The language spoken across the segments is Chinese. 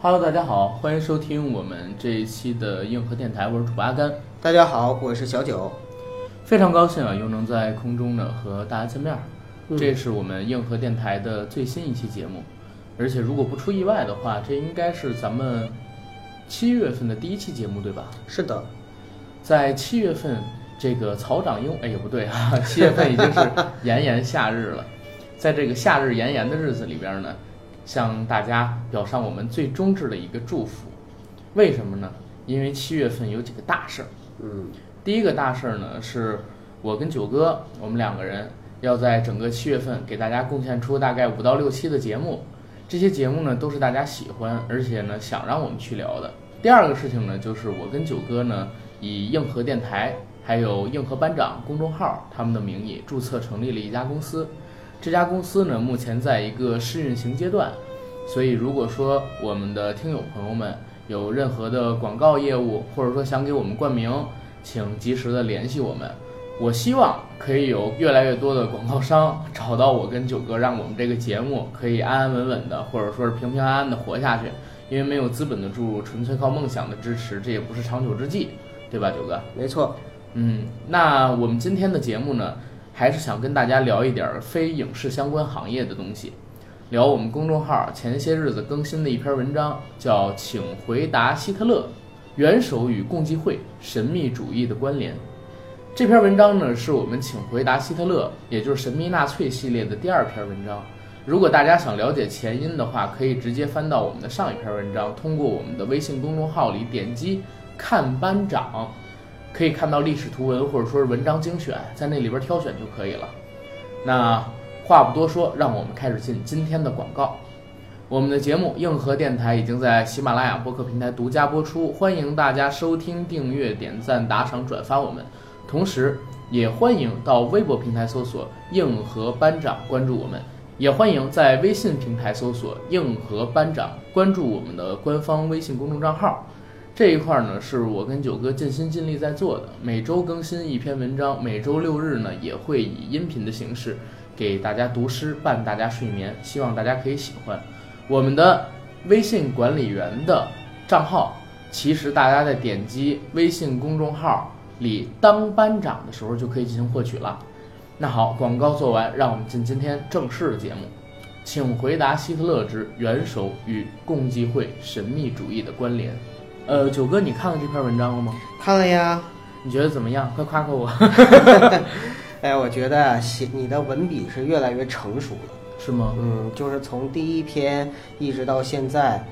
Hello，大家好，欢迎收听我们这一期的硬核电台，我是主播阿甘。大家好，我是小九。非常高兴啊，又能在空中呢和大家见面这是我们硬核电台的最新一期节目，而且如果不出意外的话，这应该是咱们七月份的第一期节目，对吧？是的，在七月份这个草长莺，哎也不对啊，七月份已经是炎炎夏日了，在这个夏日炎炎的日子里边呢，向大家表上我们最衷挚的一个祝福。为什么呢？因为七月份有几个大事儿。嗯，第一个大事儿呢，是我跟九哥，我们两个人要在整个七月份给大家贡献出大概五到六期的节目。这些节目呢，都是大家喜欢，而且呢想让我们去聊的。第二个事情呢，就是我跟九哥呢，以硬核电台还有硬核班长公众号他们的名义注册成立了一家公司。这家公司呢，目前在一个试运行阶段，所以如果说我们的听友朋友们有任何的广告业务，或者说想给我们冠名，请及时的联系我们。我希望可以有越来越多的广告商找到我跟九哥，让我们这个节目可以安安稳稳的，或者说是平平安安的活下去。因为没有资本的注入，纯粹靠梦想的支持，这也不是长久之计，对吧，九哥？没错。嗯，那我们今天的节目呢，还是想跟大家聊一点非影视相关行业的东西，聊我们公众号前些日子更新的一篇文章，叫《请回答希特勒：元首与共济会神秘主义的关联》。这篇文章呢，是我们《请回答希特勒》，也就是神秘纳粹系列的第二篇文章。如果大家想了解前因的话，可以直接翻到我们的上一篇文章，通过我们的微信公众号里点击“看班长”，可以看到历史图文或者说是文章精选，在那里边挑选就可以了。那话不多说，让我们开始进今天的广告。我们的节目《硬核电台》已经在喜马拉雅播客平台独家播出，欢迎大家收听、订阅、点赞、打赏、转发我们，同时也欢迎到微博平台搜索“硬核班长”关注我们。也欢迎在微信平台搜索“硬核班长”，关注我们的官方微信公众账号。这一块呢，是我跟九哥尽心尽力在做的，每周更新一篇文章，每周六日呢也会以音频的形式给大家读诗，伴大家睡眠，希望大家可以喜欢。我们的微信管理员的账号，其实大家在点击微信公众号里当班长的时候就可以进行获取了。那好，广告做完，让我们进今天正式的节目。请回答希特勒之元首与共济会神秘主义的关联。呃，九哥，你看了这篇文章了吗？看了呀。你觉得怎么样？快夸夸我。哎，我觉得啊写你的文笔是越来越成熟了。是吗？嗯，就是从第一篇一直到现在，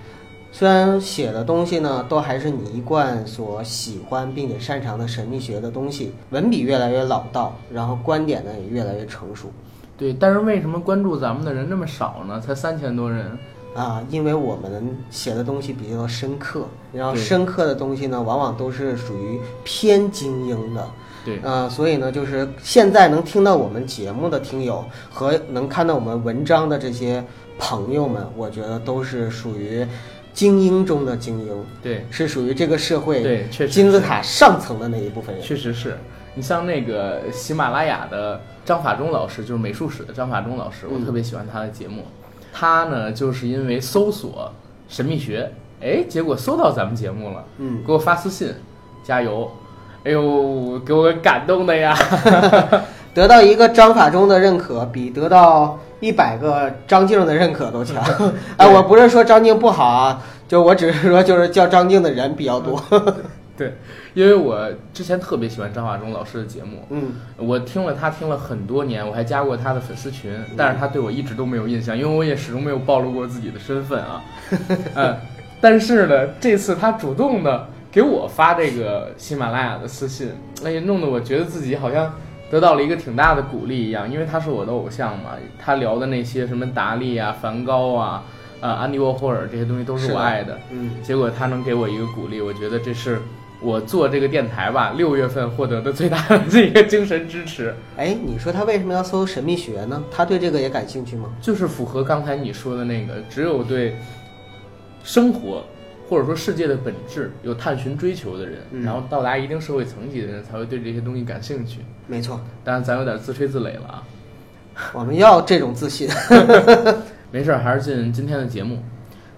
虽然写的东西呢都还是你一贯所喜欢并且擅长的神秘学的东西，文笔越来越老道，然后观点呢也越来越成熟。对，但是为什么关注咱们的人那么少呢？才三千多人。啊，因为我们写的东西比较深刻，然后深刻的东西呢，往往都是属于偏精英的。对，啊、所以呢，就是现在能听到我们节目的听友和能看到我们文章的这些朋友们，我觉得都是属于精英中的精英，对，是属于这个社会对，确实金字塔上层的那一部分人。确实是你像那个喜马拉雅的张法中老师，就是美术史的张法中老师，我嗯特别喜欢他的节目。他呢，就是因为搜索神秘学，哎，结果搜到咱们节目了，嗯，给我发私信，加油！哎呦，给我感动的呀！得到一个张法中的认可，比得到一百个张静的认可都强。哎，我不是说张静不好啊，就我只是说，就是叫张静的人比较多。对，因为我之前特别喜欢张法忠老师的节目，嗯，我听了他听了很多年，我还加过他的粉丝群，但是他对我一直都没有印象，因为我也始终没有暴露过自己的身份啊。嗯，但是呢，这次他主动的给我发这个喜马拉雅的私信，哎呀，弄得我觉得自己好像得到了一个挺大的鼓励一样，因为他是我的偶像嘛，他聊的那些什么达利啊、梵高啊、啊安迪沃霍尔这些东西都是我爱的。嗯，结果他能给我一个鼓励，我觉得这是我做这个电台吧，六月份获得的最大 的这个精神支持，哎，你说他为什么要搜神秘学呢？他对这个也感兴趣吗？就是符合刚才你说的那个，只有对生活或者说世界的本质有探寻追求的人，嗯然后到达一定社会层级的人，才会对这些东西感兴趣。没错，当然，咱有点自吹自擂了啊。我们要这种自信。没事儿，还是进今天的节目。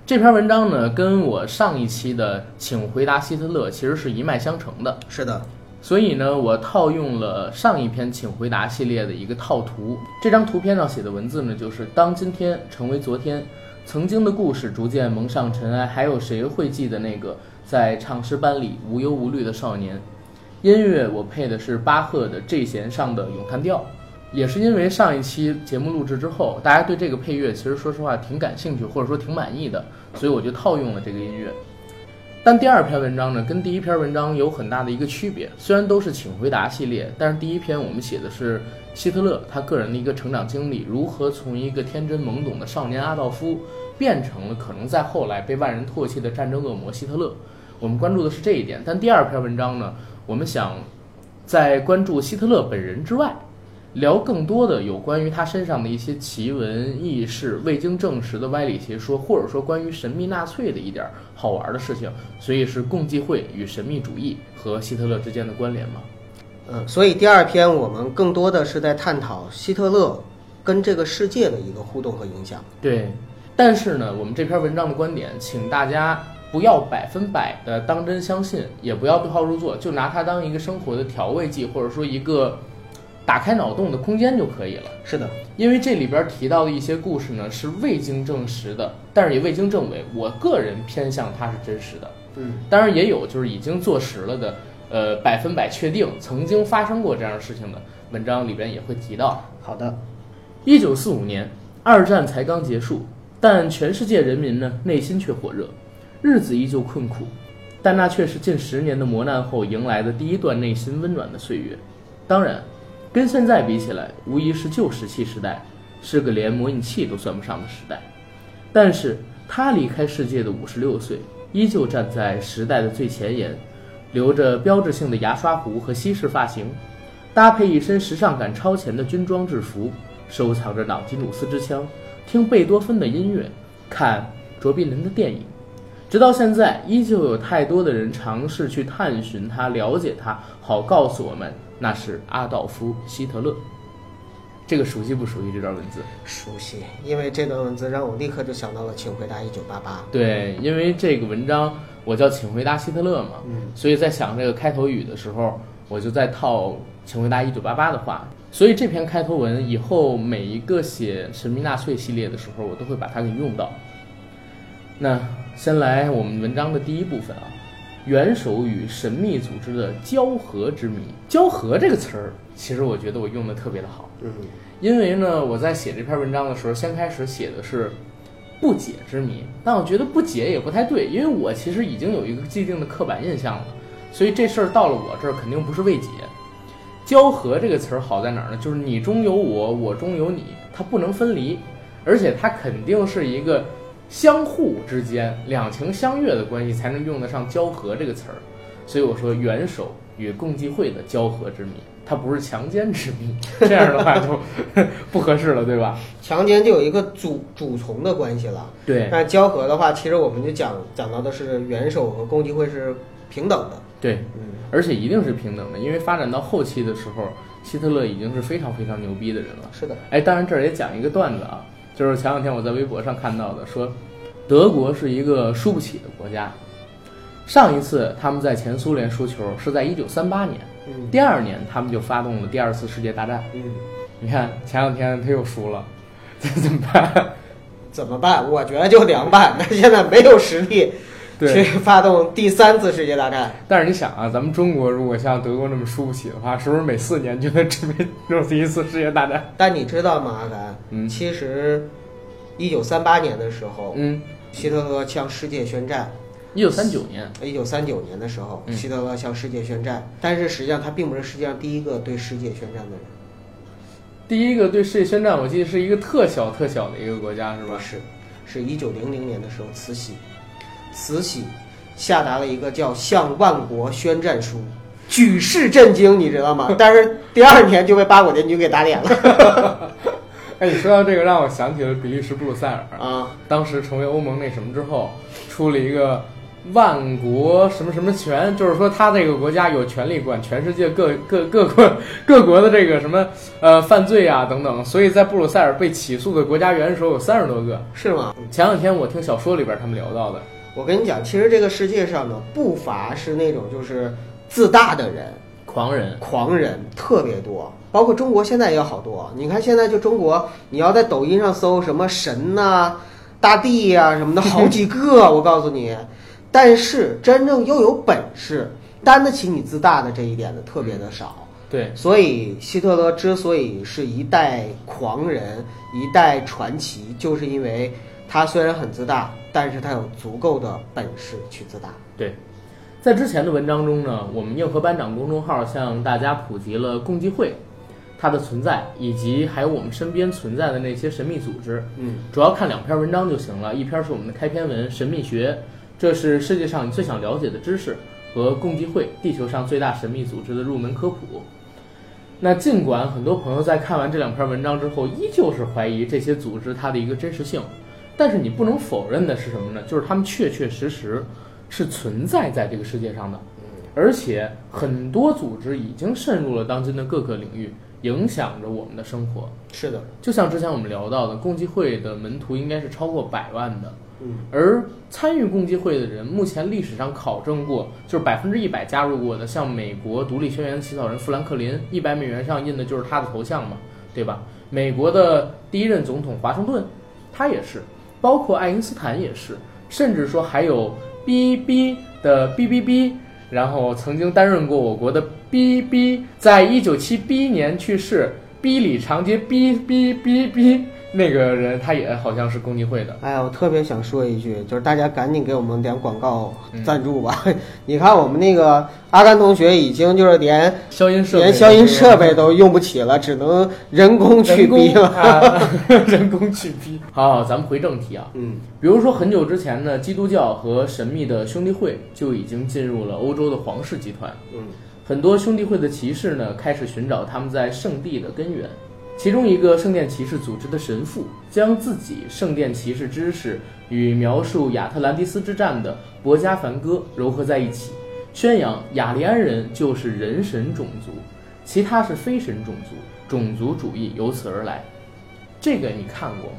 这篇文章呢，跟我上一期的《请回答希特勒》其实是一脉相承的。是的，所以呢，我套用了上一篇《请回答》系列的一个套图。这张图片上写的文字呢，就是当今天成为昨天，曾经的故事逐渐蒙上尘埃，还有谁会记得那个在唱诗班里无忧无虑的少年？音乐我配的是巴赫的 G 弦上的咏叹调。也是因为上一期节目录制之后，大家对这个配乐其实说实话挺感兴趣，或者说挺满意的，所以我就套用了这个音乐。但第二篇文章呢，跟第一篇文章有很大的一个区别。虽然都是请回答系列，但是第一篇我们写的是希特勒他个人的一个成长经历，如何从一个天真懵懂的少年阿道夫变成了可能在后来被万人唾弃的战争恶魔希特勒。我们关注的是这一点。但第二篇文章呢，我们想在关注希特勒本人之外。聊更多的有关于他身上的一些奇闻异事、未经证实的歪理邪说，或者说关于神秘纳粹的一点好玩的事情，所以是共济会与神秘主义和希特勒之间的关联吗？嗯，所以第二篇我们更多的是在探讨希特勒跟这个世界的一个互动和影响。对，但是呢，我们这篇文章的观点，请大家不要百分百的当真相信，也不要对号入座，就拿它当一个生活的调味剂，或者说一个。打开脑洞的空间就可以了。是的，因为这里边提到的一些故事呢是未经证实的，但是也未经证伪。我个人偏向它是真实的。嗯，当然也有就是已经坐实了的，呃，百分百确定曾经发生过这样的事情的文章里边也会提到。好的，一九四五年，二战才刚结束，但全世界人民呢内心却火热，日子依旧困苦，但那却是近十年的磨难后迎来的第一段内心温暖的岁月。当然。跟现在比起来，无疑是旧石器时代，是个连模拟器都算不上的时代。但是他离开世界的五十六岁，依旧站在时代的最前沿，留着标志性的牙刷胡和西式发型，搭配一身时尚感超前的军装制服，收藏着朗基努斯之枪，听贝多芬的音乐，看卓别林的电影。直到现在，依旧有太多的人尝试去探寻他、了解他，好告诉我们那是阿道夫·希特勒。这个熟悉不熟悉这段文字？熟悉，因为这段文字让我立刻就想到了《请回答一九八八》。对，因为这个文章我叫《请回答希特勒》嘛，嗯，所以在想这个开头语的时候，我就在套《请回答一九八八》的话。所以这篇开头文以后每一个写神秘纳粹系列的时候，我都会把它给用到。那。先来我们文章的第一部分啊，元首与神秘组织的交合之谜。交合这个词儿，其实我觉得我用的特别的好。嗯，因为呢，我在写这篇文章的时候，先开始写的是不解之谜，但我觉得不解也不太对，因为我其实已经有一个既定的刻板印象了，所以这事儿到了我这儿肯定不是未解。交合这个词儿好在哪儿呢？就是你中有我，我中有你，它不能分离，而且它肯定是一个。相互之间两情相悦的关系才能用得上交合这个词儿，所以我说元首与共济会的交合之谜，它不是强奸之谜，这样的话就 不合适了，对吧？强奸就有一个主主从的关系了，对。那交合的话，其实我们就讲讲到的是元首和共济会是平等的，对，嗯，而且一定是平等的，因为发展到后期的时候，希特勒已经是非常非常牛逼的人了。是的，哎，当然这儿也讲一个段子啊。就是前两天我在微博上看到的，说德国是一个输不起的国家。上一次他们在前苏联输球是在一九三八年，第二年他们就发动了第二次世界大战。嗯，你看前两天他又输了，这 怎么办？怎么办？我觉得就凉拌。他 现在没有实力。去发动第三次世界大战，但是你想啊，咱们中国如果像德国那么输不起的话，是不是每四年就能准备弄第一次世界大战？但你知道吗，阿甘？嗯，其实，一九三八年的时候，嗯，希特勒向世界宣战。一九三九年，一九三九年的时候，希特勒向世界宣战，但是实际上他并不是世界上第一个对世界宣战的人。第一个对世界宣战，我记得是一个特小特小的一个国家，是吧？是，是一九零零年的时候，慈禧。慈禧下达了一个叫《向万国宣战书》，举世震惊，你知道吗？但是第二年就被八国联军给打脸了。哎，你说到这个，让我想起了比利时布鲁塞尔啊，当时成为欧盟那什么之后，出了一个万国什么什么权，就是说他这个国家有权利管全世界各各各国各国的这个什么呃犯罪啊等等，所以在布鲁塞尔被起诉的国家元首有三十多个。是吗？前两天我听小说里边他们聊到的，我跟你讲，其实这个世界上呢，不乏是那种就是自大的人、狂人，狂人特别多，包括中国现在也有好多。你看现在就中国，你要在抖音上搜什么神呐、大地呀、什么的，好几个，我告诉你。但是真正又有本事担得起你自大的这一点的特别的少。对，所以希特勒之所以是一代狂人、一代传奇，就是因为他虽然很自大，但是他有足够的本事去自大。对，在之前的文章中呢，我们硬核班长公众号向大家普及了共济会，它的存在，以及还有我们身边存在的那些神秘组织。嗯，主要看两篇文章就行了，一篇是我们的开篇文《神秘学》，这是世界上你最想了解的知识，和共济会，地球上最大神秘组织的入门科普。那尽管很多朋友在看完这两篇文章之后，依旧是怀疑这些组织它的一个真实性，但是你不能否认的是什么呢？就是他们确确实实是存在在这个世界上的，而且很多组织已经渗入了当今的各个领域，影响着我们的生活。是的，就像之前我们聊到的，共济会的门徒应该是超过百万的，嗯，而参与共济会的人，目前历史上考证过，就是百分之一百加入过的，像美国独立宣言的起草人富兰克林，一百美元上印的就是他的头像嘛，对吧？美国的第一任总统华盛顿，他也是，包括爱因斯坦也是，甚至说还有 B B 的 B B B，然后曾经担任过我国的 B B，在一九七 B 年去世，B 里长街 B B B B 那个人，他也好像是共济会的。哎呀，我特别想说一句，就是大家赶紧给我们点广告嗯赞助吧。你看我们那个阿甘同学已经就是连消音设备，连消音设备都用不起了，只能人工去人工逼了。啊，人工去逼。好好，咱们回正题啊。嗯，比如说很久之前呢，基督教和神秘的兄弟会就已经进入了欧洲的皇室集团。嗯，很多兄弟会的骑士呢，开始寻找他们在圣地的根源。其中一个圣殿骑士组织的神父，将自己圣殿骑士知识与描述亚特兰蒂斯之战的博加凡歌糅合在一起，宣扬雅利安人就是人神种族，其他是非神种族，种族主义由此而来。这个你看过吗？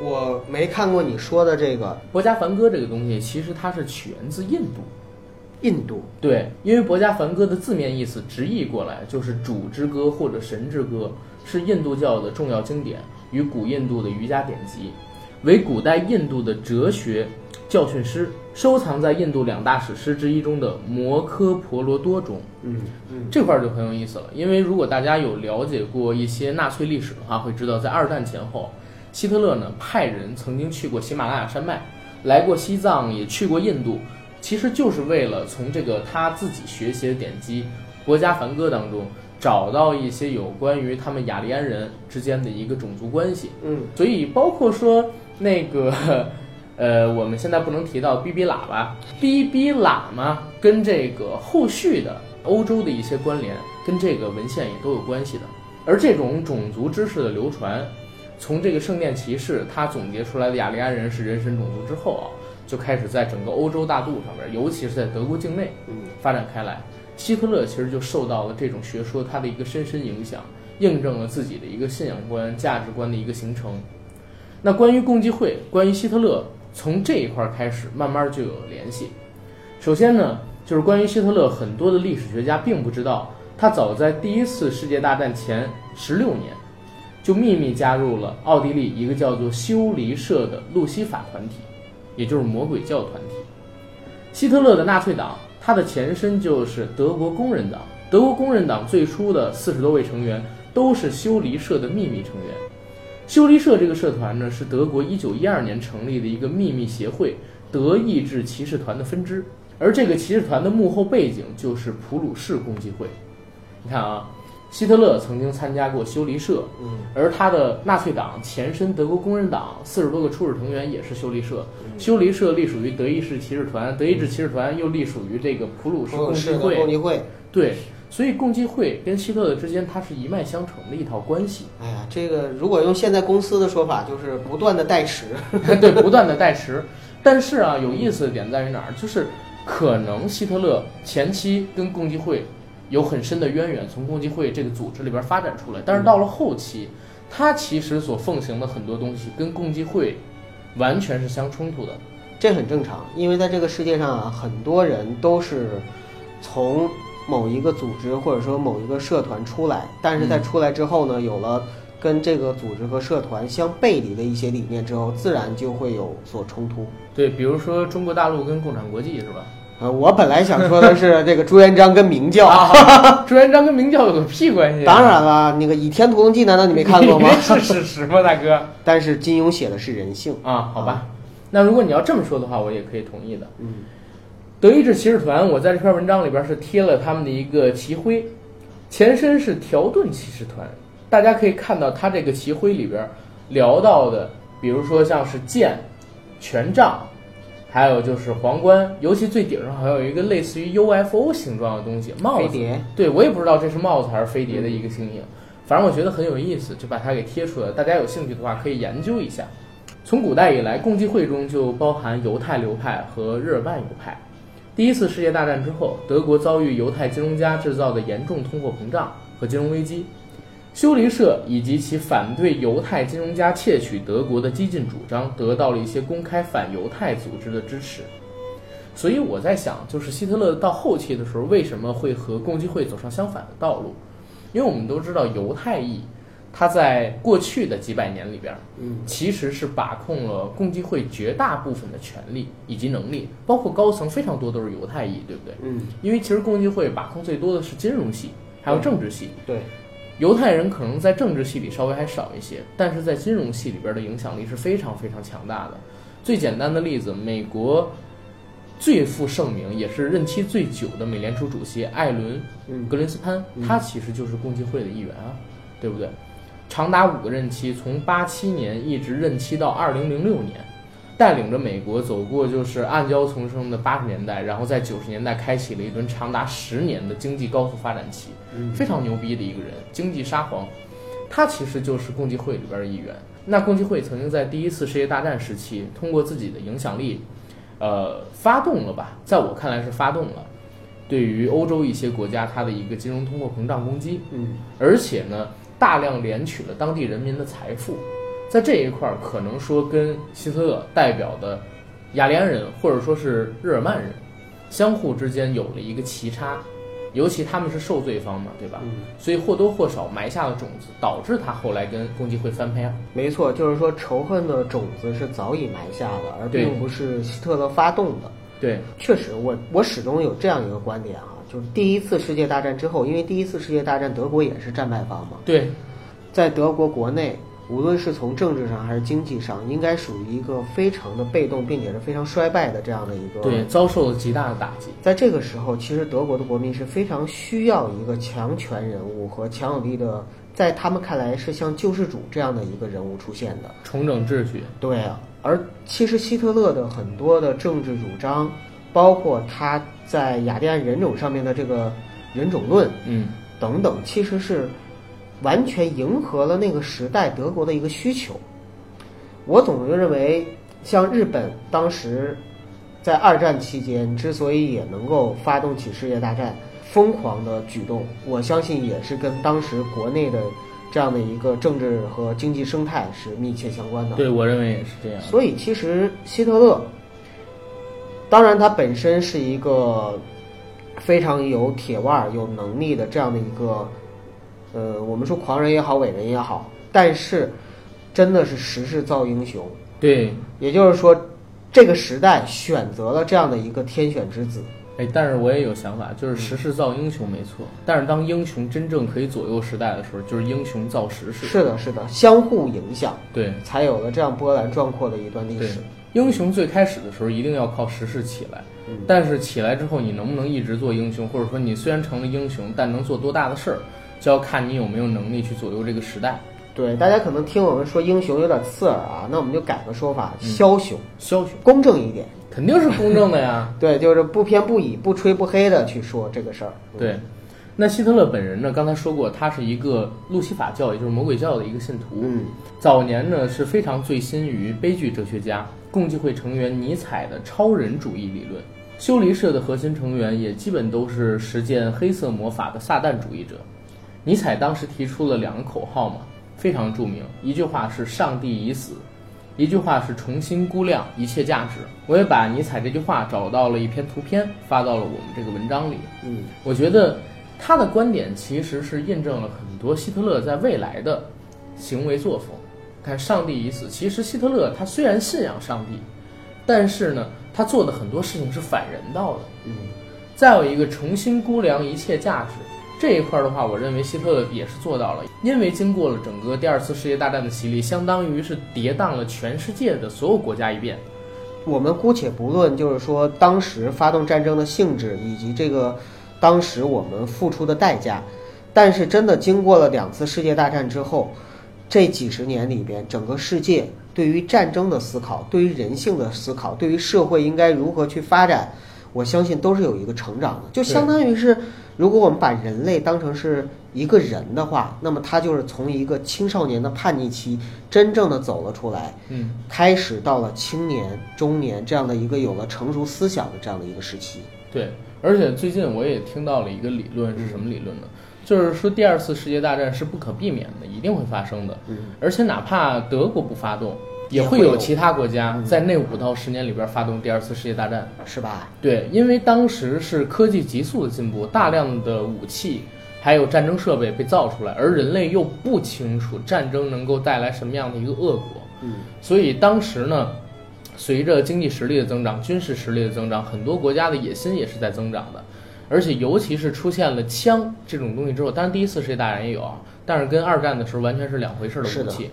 我没看过你说的这个博加凡歌这个东西，其实它是起源自印度。印度。对，因为博伽梵歌的字面意思直译过来就是“主之歌”或者“神之歌”，是印度教的重要经典，与古印度的瑜伽典籍，为古代印度的哲学教训诗，收藏在印度两大史诗之一中的《摩诃婆罗多》中。嗯嗯这块儿就很有意思了，因为如果大家有了解过一些纳粹历史的话，会知道在二战前后，希特勒呢派人曾经去过喜马拉雅山脉，来过西藏，也去过印度，其实就是为了从这个他自己学习的典籍《国家梵歌》当中找到一些有关于他们雅利安人之间的一个种族关系。嗯所以包括说那个，呃，我们现在不能提到哔哔喇叭，哔哔喇嘛跟这个后续的欧洲的一些关联，跟这个文献也都有关系的。而这种种族知识的流传，从这个圣殿骑士他总结出来的雅利安人是人神种族之后啊，就开始在整个欧洲大陆上面，尤其是在德国境内嗯发展开来。希特勒其实就受到了这种学说它的一个深深影响，印证了自己的一个信仰观、价值观的一个形成。那关于共济会，关于希特勒，从这一块儿开始，慢慢就有了联系。首先呢，就是关于希特勒，很多的历史学家并不知道，他早在第一次世界大战前十六年，就秘密加入了奥地利一个叫做修黎社的路西法团体，也就是魔鬼教团体。希特勒的纳粹党，它的前身就是德国工人党。德国工人党最初的四十多位成员都是修离社的秘密成员。修离社这个社团呢，是德国一九一二年成立的一个秘密协会——德意志骑士团的分支。而这个骑士团的幕后背景就是普鲁士共济会。你看啊，希特勒曾经参加过修理社，嗯而他的纳粹党前身德国工人党四十多个初始成员也是修理社，嗯修理社隶属于德意志骑士团，德意志骑士团又隶属于这个普鲁士共济会共会，济会。对，所以共济会跟希特勒之间它是一脉相承的一套关系，哎呀，这个如果用现在公司的说法，就是不断的代持。对，不断的代持。但是啊，有意思的点在于哪儿？就是可能希特勒前期跟共济会有很深的渊源，从共济会这个组织里边发展出来，但是到了后期，他其实所奉行的很多东西跟共济会完全是相冲突的。这很正常，因为在这个世界上啊，很多人都是从某一个组织或者说某一个社团出来，但是在出来之后呢，有了跟这个组织和社团相背离的一些理念之后，自然就会有所冲突。对，比如说中国大陆跟共产国际是吧？呃，我本来想说的是这个朱元璋跟明教，啊，朱元璋跟明教有个屁关系？当然了，那个《倚天屠龙记》难道你没看过吗？是史实吗，大哥？但是金庸写的是人性。啊，好吧。那如果你要这么说的话，我也可以同意的。嗯，德意志骑士团，我在这篇文章里边是贴了他们的一个旗徽，前身是条顿骑士团。大家可以看到，他这个旗徽里边聊到的，比如说像是剑、权杖，还有就是皇冠，尤其最顶上还有一个类似于 UFO 形状的东西，帽子。对我也不知道这是帽子还是飞碟的一个星星，反正我觉得很有意思，就把它给贴出来。大家有兴趣的话可以研究一下。从古代以来，共济会中就包含犹太流派和日耳曼流派。第一次世界大战之后，德国遭遇犹太金融家制造的严重通货膨胀和金融危机，修理社以及其反对犹太金融家窃取德国的激进主张得到了一些公开反犹太组织的支持。所以我在想，就是希特勒到后期的时候，为什么会和共济会走上相反的道路？因为我们都知道犹太裔。他在过去的几百年里边，嗯，其实是把控了共济会绝大部分的权利以及能力，包括高层非常多都是犹太裔，对不对？嗯，因为其实共济会把控最多的是金融系，还有政治系。对，犹太人可能在政治系里稍微还少一些，但是在金融系里边的影响力是非常非常强大的。最简单的例子，美国最负盛名也是任期最久的美联储主席艾伦嗯·格林斯潘，他其实就是共济会的一员啊，对不对？长达五个任期，从八七年一直任期到二零零六年，带领着美国走过就是暗礁丛生的八十年代，然后在九十年代开启了一轮长达十年的经济高速发展期，嗯非常牛逼的一个人，经济沙皇。他其实就是共济会里边的一员。那共济会曾经在第一次世界大战时期，通过自己的影响力，呃，发动了吧？在我看来是发动了，对于欧洲一些国家它的一个金融通货膨胀攻击。嗯而且呢，大量敛取了当地人民的财富，在这一块儿，可能说跟希特勒代表的雅利安人或者说是日耳曼人，相互之间有了一个奇差，尤其他们是受罪方嘛，对吧？嗯，所以或多或少埋下了种子，导致他后来跟共济会翻篇。没错，就是说仇恨的种子是早已埋下了，而并不是希特勒发动的。对，确实，我我始终有这样一个观点啊，就是第一次世界大战之后，因为第一次世界大战德国也是战败方嘛，对，在德国国内，无论是从政治上还是经济上，应该属于一个非常的被动，并且是非常衰败的这样的一个。对，遭受了极大的打击。在这个时候，其实德国的国民是非常需要一个强权人物和强有力的，在他们看来是像救世主这样的一个人物出现的。重整秩序，对啊，而其实希特勒的很多的政治主张，包括他在雅利安人种上面的这个人种论嗯，等等，其实是完全迎合了那个时代德国的一个需求。我总是认为，像日本当时在二战期间之所以也能够发动起世界大战，疯狂的举动，我相信也是跟当时国内的这样的一个政治和经济生态是密切相关的。对我认为也是这样。所以其实希特勒，当然他本身是一个非常有铁腕儿、有能力的这样的一个，呃，我们说狂人也好，伟人也好，但是真的是时势造英雄，对，也就是说，这个时代选择了这样的一个天选之子。哎，但是我也有想法，就是时势造英雄没错，但是当英雄真正可以左右时代的时候，就是英雄造时势。是的，是的，相互影响，对。才有了这样波澜壮阔的一段历史。，英雄最开始的时候一定要靠时势起来，嗯。但是起来之后你能不能一直做英雄，或者说你虽然成了英雄，但能做多大的事儿，就要看你有没有能力去左右这个时代。对，大家可能听我们说英雄有点刺耳啊，那我们就改个说法，嗯枭雄，枭雄公正一点。肯定是公正的呀。对，就是不偏不倚、不吹不黑的去说这个事儿。嗯对，那希特勒本人呢？刚才说过，他是一个路西法教，也就是魔鬼教的一个信徒。嗯早年呢是非常醉心于悲剧哲学家共济会成员尼采的超人主义理论。修离社的核心成员也基本都是实践黑色魔法的撒旦主义者。尼采当时提出了两个口号嘛，非常著名，一句话是“上帝已死”，一句话是“重新估量一切价值”。我也把尼采这句话找到了一篇图片，发到了我们这个文章里。嗯，我觉得他的观点其实是印证了很多希特勒在未来的行为作风。看，上帝已死，其实希特勒他虽然信仰上帝，但是呢，他做的很多事情是反人道的。嗯，再有一个重新估量一切价值这一块的话，我认为希特勒也是做到了，因为经过了整个第二次世界大战的洗礼，相当于是跌宕了全世界的所有国家一遍。我们姑且不论，就是说当时发动战争的性质以及这个当时我们付出的代价，但是真的经过了两次世界大战之后，这几十年里边，整个世界对于战争的思考、对于人性的思考、对于社会应该如何去发展，我相信都是有一个成长的。就相当于是，如果我们把人类当成是一个人的话，那么他就是从一个青少年的叛逆期，真正的走了出来。嗯，开始到了青年、中年这样的一个有了成熟思想的这样的一个时期。对。而且最近我也听到了一个理论，是什么理论呢？就是说第二次世界大战是不可避免的，一定会发生的。嗯，而且哪怕德国不发动，也也会有其他国家在那五到十年里边发动第二次世界大战。是吧？对，因为当时是科技急速的进步，大量的武器还有战争设备被造出来，而人类又不清楚战争能够带来什么样的一个恶果，嗯，所以当时呢，随着经济实力的增长、军事实力的增长，很多国家的野心也是在增长的，而且尤其是出现了枪这种东西之后，当然第一次世界大战也有啊，但是跟二战的时候完全是两回事的武器。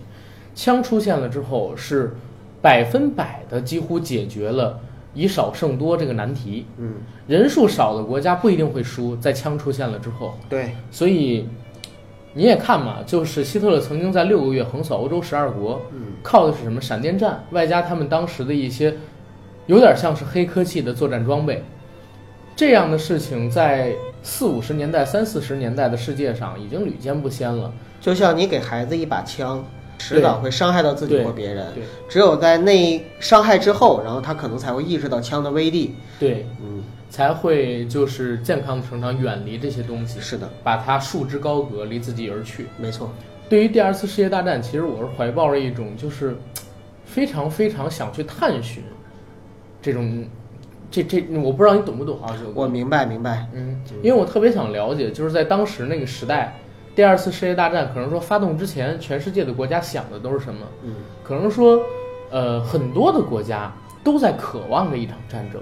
枪出现了之后，是百分百的几乎解决了以少胜多这个难题。嗯，人数少的国家不一定会输，在枪出现了之后，对，所以你也看嘛，就是希特勒曾经在六个月横扫欧洲十二国，嗯，靠的是什么？闪电战，外加他们当时的一些有点像是黑科技的作战装备。这样的事情在四五十年代、三四十年代的世界上已经屡见不鲜了。就像你给孩子一把枪，迟早会伤害到自己对或别人。对只有在那伤害之后，然后他可能才会意识到枪的威力。对，嗯，才会就是健康的成长，远离这些东西，是的，把它束之高阁，离自己而去。没错。对于第二次世界大战，其实我是怀抱着一种就是非常非常想去探寻这种这这，我不知道你懂不懂啊？我明白，明白。嗯，因为我特别想了解，就是在当时那个时代，第二次世界大战可能说发动之前，全世界的国家想的都是什么？嗯，可能说，呃，很多的国家都在渴望着一场战争，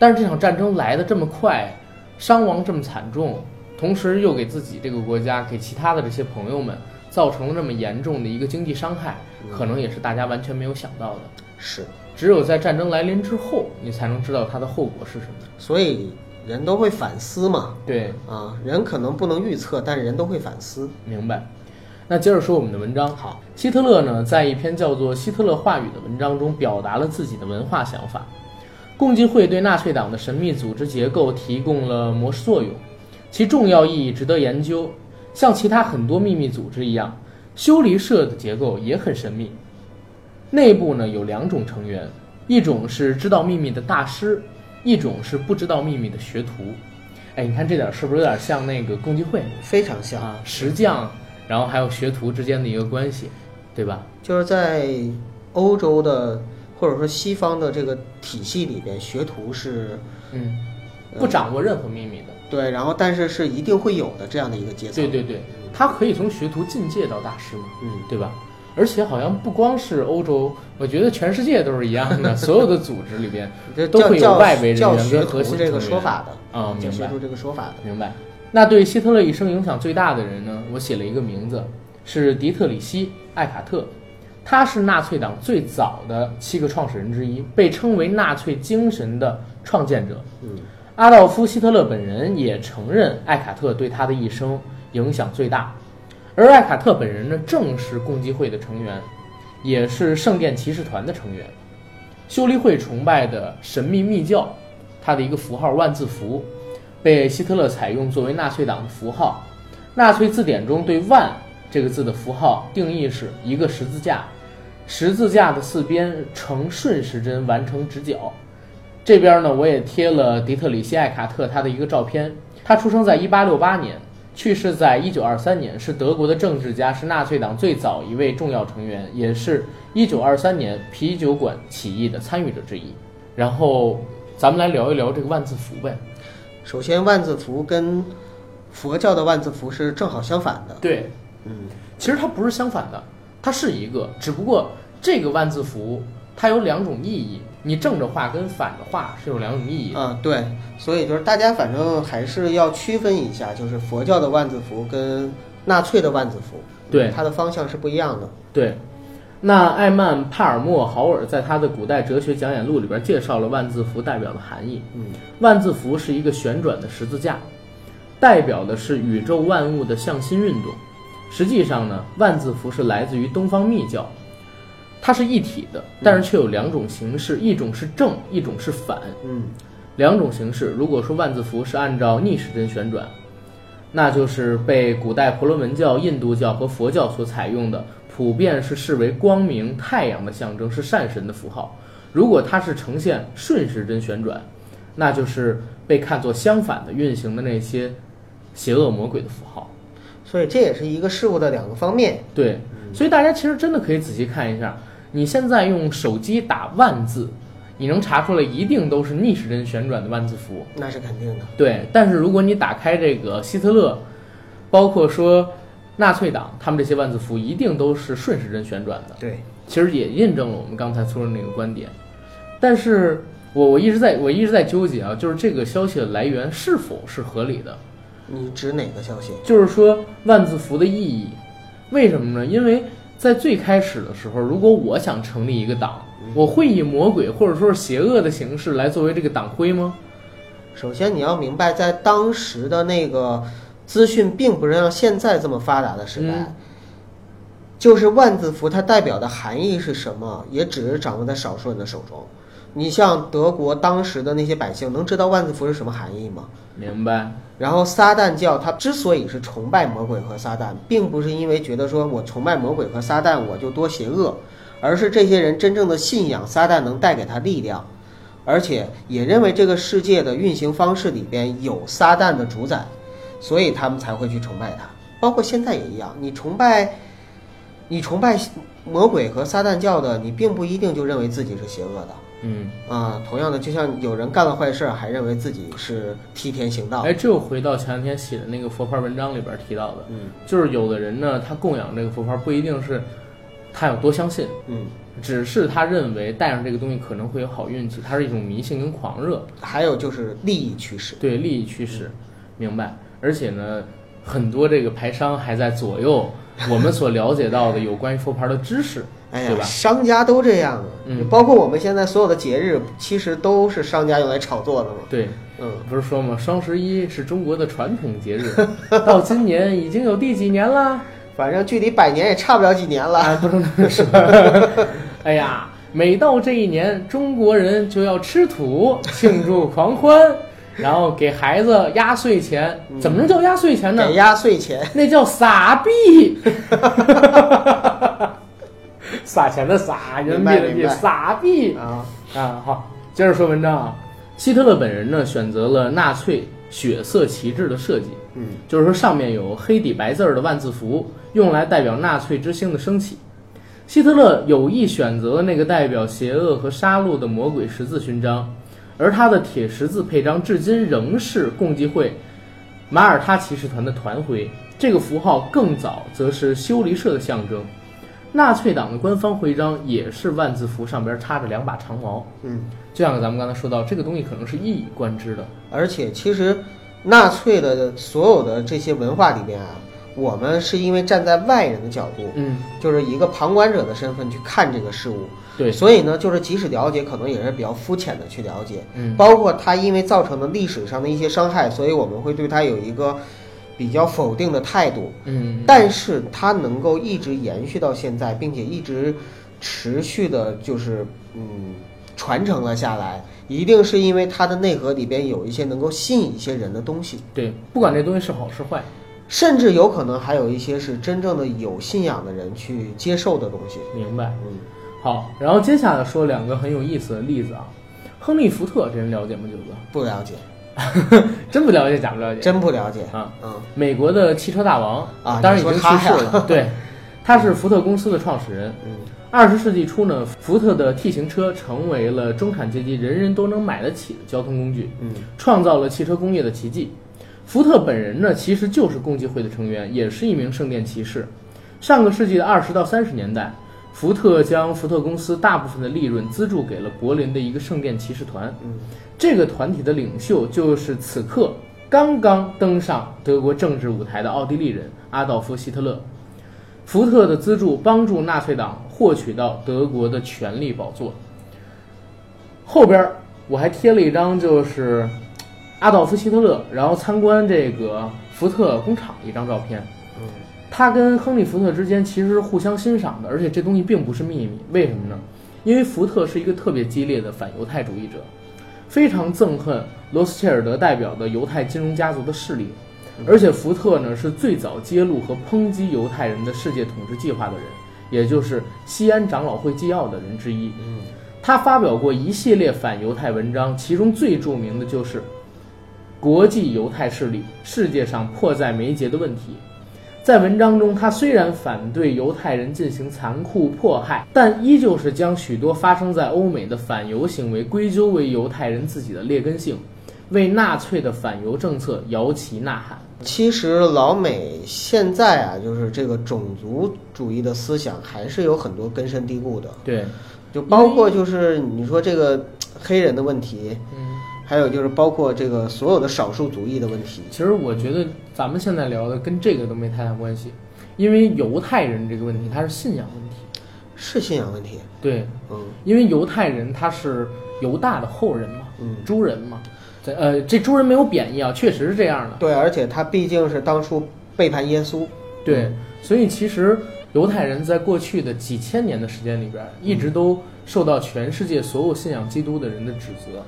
但是这场战争来的这么快，伤亡这么惨重，同时又给自己这个国家、给其他的这些朋友们造成了这么严重的一个经济伤害，可能也是大家完全没有想到的。是。只有在战争来临之后，你才能知道它的后果是什么。所以人都会反思嘛。对，啊，人可能不能预测，但是人都会反思。明白。那接着说我们的文章。好，希特勒呢，在一篇叫做《希特勒话语》的文章中，表达了自己的文化想法。共济会对纳粹党的神秘组织结构提供了模式作用，其重要意义值得研究。像其他很多秘密组织一样，修离社的结构也很神秘。内部呢有两种成员，一种是知道秘密的大师，一种是不知道秘密的学徒。哎，你看这点是不是有点像那个共济会非常像。啊？石匠，然后还有学徒之间的一个关系，对吧？就是在欧洲的或者说西方的这个体系里边，学徒是嗯，不掌握任何秘密的。对，然后但是是一定会有的这样的一个阶层。对对对，他可以从学徒进阶到大师嘛，嗯，对吧？而且好像不光是欧洲，我觉得全世界都是一样的，所有的组织里边这都会有外围人员学跟核心徒这个说法的啊明白叫学徒这个说法的。明白。那对希特勒一生影响最大的人呢？我写了一个名字，是迪特里希·艾卡特，他是纳粹党最早的七个创始人之一，被称为纳粹精神的创建者。嗯，阿道夫·希特勒本人也承认艾卡特对他的一生影响最大，而艾卡特本人呢，正是共济会的成员，也是圣殿骑士团的成员，修理会崇拜的神秘密教，它的一个符号万字符，被希特勒采用作为纳粹党的符号。纳粹字典中对“万”这个字的符号定义是一个十字架，十字架的四边呈顺时针完成直角。这边呢，我也贴了迪特里希·艾卡特他的一个照片。他出生在1868年，去世在一九二三年，是德国的政治家，是纳粹党最早一位重要成员，也是一九二三年啤酒馆起义的参与者之一。然后咱们来聊一聊这个万字符呗。首先，万字符跟佛教的万字符是正好相反的。对，嗯，其实它不是相反的，它是一个，只不过这个万字符它有两种意义，你正着画跟反着画是有两种意义的。啊，对，所以就是大家反正还是要区分一下，就是佛教的万字符跟纳粹的万字符，对它的方向是不一样的。对，那艾曼·帕尔默豪尔在他的《古代哲学讲演录》里边介绍了万字符代表的含义。嗯，万字符是一个旋转的十字架，代表的是宇宙万物的向心运动。实际上呢，万字符是来自于东方密教，它是一体的，但是却有两种形式，一种是正，一种是反。嗯，两种形式，如果说万字符是按照逆时针旋转，那就是被古代婆罗门教、印度教和佛教所采用的，普遍是视为光明、太阳的象征，是善神的符号。如果它是呈现顺时针旋转，那就是被看作相反的运行的那些邪恶魔鬼的符号。所以这也是一个事物的两个方面。对，所以大家其实真的可以仔细看一下，你现在用手机打万字，你能查出来一定都是逆时针旋转的万字符。那是肯定的。对，但是如果你打开这个希特勒，包括说纳粹党，他们这些万字符一定都是顺时针旋转的。对，其实也印证了我们刚才说的那个观点。但是我我一直在我一直在纠结啊，就是这个消息的来源是否是合理的？你指哪个消息？就是说万字符的意义，为什么呢？因为在最开始的时候，如果我想成立一个党，我会以魔鬼或者说是邪恶的形式来作为这个党徽吗？首先你要明白，在当时的那个资讯并不是像现在这么发达的时代，嗯就是万字符它代表的含义是什么，也只是掌握在少数人的手中。你像德国当时的那些百姓，能知道万字符是什么含义吗？明白？然后撒旦教他之所以是崇拜魔鬼和撒旦，并不是因为觉得说我崇拜魔鬼和撒旦我就多邪恶，而是这些人真正的信仰撒旦能带给他力量，而且也认为这个世界的运行方式里边有撒旦的主宰，所以他们才会去崇拜他。包括现在也一样，你崇拜你崇拜魔鬼和撒旦教的，你并不一定就认为自己是邪恶的。嗯，啊、同样的，就像有人干了坏事儿，还认为自己是替天行道。哎，这又回到前两天写的那个佛牌文章里边提到的，嗯就是有的人呢，他供养这个佛牌不一定是他有多相信，嗯，只是他认为带上这个东西可能会有好运气，它是一种迷信跟狂热，还有就是利益驱使。对利益驱使，明白？而且呢，很多这个牌商还在左右 我们所了解到的有关于佛牌的知识，哎呀，对吧？商家都这样啊，嗯包括我们现在所有的节日，其实都是商家用来炒作的嘛。对，嗯，不是说吗？双十一是中国的传统节日，到今年已经有第几年了？反正距离百年也差不了几年了。哎，不能这么说。哎呀，每到这一年，中国人就要吃土庆祝狂欢，然后给孩子压岁钱。怎么能叫压岁钱呢给？压岁钱，那叫撒币。撒钱的撒，人民币的币，撒币啊，啊。好，接着说文章啊。希特勒本人呢，选择了纳粹血色旗帜的设计，嗯，就是说上面有黑底白字儿的万字符，用来代表纳粹之星的升起。希特勒有意选择了那个代表邪恶和杀戮的魔鬼十字勋章，而他的铁十字配章至今仍是共济会马耳他骑士团的团徽。这个符号更早则是修离社的象征。纳粹党的官方徽章也是万字符，上边插着两把长矛。嗯，就像咱们刚才说到，这个东西可能是一以贯之的。而且其实纳粹的所有的这些文化里边啊，我们是因为站在外人的角度，嗯，就是一个旁观者的身份去看这个事物，对，所以呢，就是即使了解，可能也是比较肤浅的去了解。嗯，包括它因为造成的历史上的一些伤害，所以我们会对它有一个比较否定的态度。嗯，但是它能够一直延续到现在，并且一直持续的，就是嗯传承了下来，一定是因为它的内核里边有一些能够吸引一些人的东西，对，不管这东西是好是坏，甚至有可能还有一些是真正的有信仰的人去接受的东西。明白。嗯好，然后接下来说两个很有意思的例子啊。亨利·福特这人了解吗？九哥，不了解，真不了解，假不了解？真不了解啊。嗯美国的汽车大王啊当然已经去世了。对，他是福特公司的创始人。嗯二十世纪初呢，福特的 T 型车成为了中产阶级人人都能买得起的交通工具，嗯创造了汽车工业的奇迹。福特本人呢，其实就是共济会的成员，也是一名圣殿骑士。上个世纪的二十到三十年代，福特将福特公司大部分的利润资助给了柏林的一个圣殿骑士团。嗯这个团体的领袖就是此刻刚刚登上德国政治舞台的奥地利人阿道夫·希特勒。福特的资助帮助纳粹党获取到德国的权力宝座。后边我还贴了一张，就是阿道夫·希特勒，然后参观这个福特工厂的一张照片。嗯他跟亨利·福特之间其实是互相欣赏的，而且这东西并不是秘密。为什么呢？因为福特是一个特别激烈的反犹太主义者，非常憎恨罗斯切尔德代表的犹太金融家族的势力，而且福特呢是最早揭露和抨击犹太人的世界统治计划的人，也就是西安长老会纪要的人之一。嗯他发表过一系列反犹太文章，其中最著名的就是国际犹太势力世界上迫在眉睫的问题。在文章中，他虽然反对犹太人进行残酷迫害，但依旧是将许多发生在欧美的反犹行为归咎为犹太人自己的劣根性，为纳粹的反犹政策摇旗呐喊。其实老美现在啊，就是这个种族主义的思想还是有很多根深蒂固的，对，就包括就是你说这个黑人的问题，嗯，还有就是包括这个所有的少数族裔的问题。其实我觉得咱们现在聊的跟这个都没太大关系，因为犹太人这个问题它是信仰问题。是信仰问题，对，嗯因为犹太人他是犹大的后人嘛，嗯，猪人嘛。在呃，这猪人没有贬义啊，确实是这样的。对，而且他毕竟是当初背叛耶稣，对，所以其实犹太人在过去的几千年的时间里边，一直都受到全世界所有信仰基督的人的指责。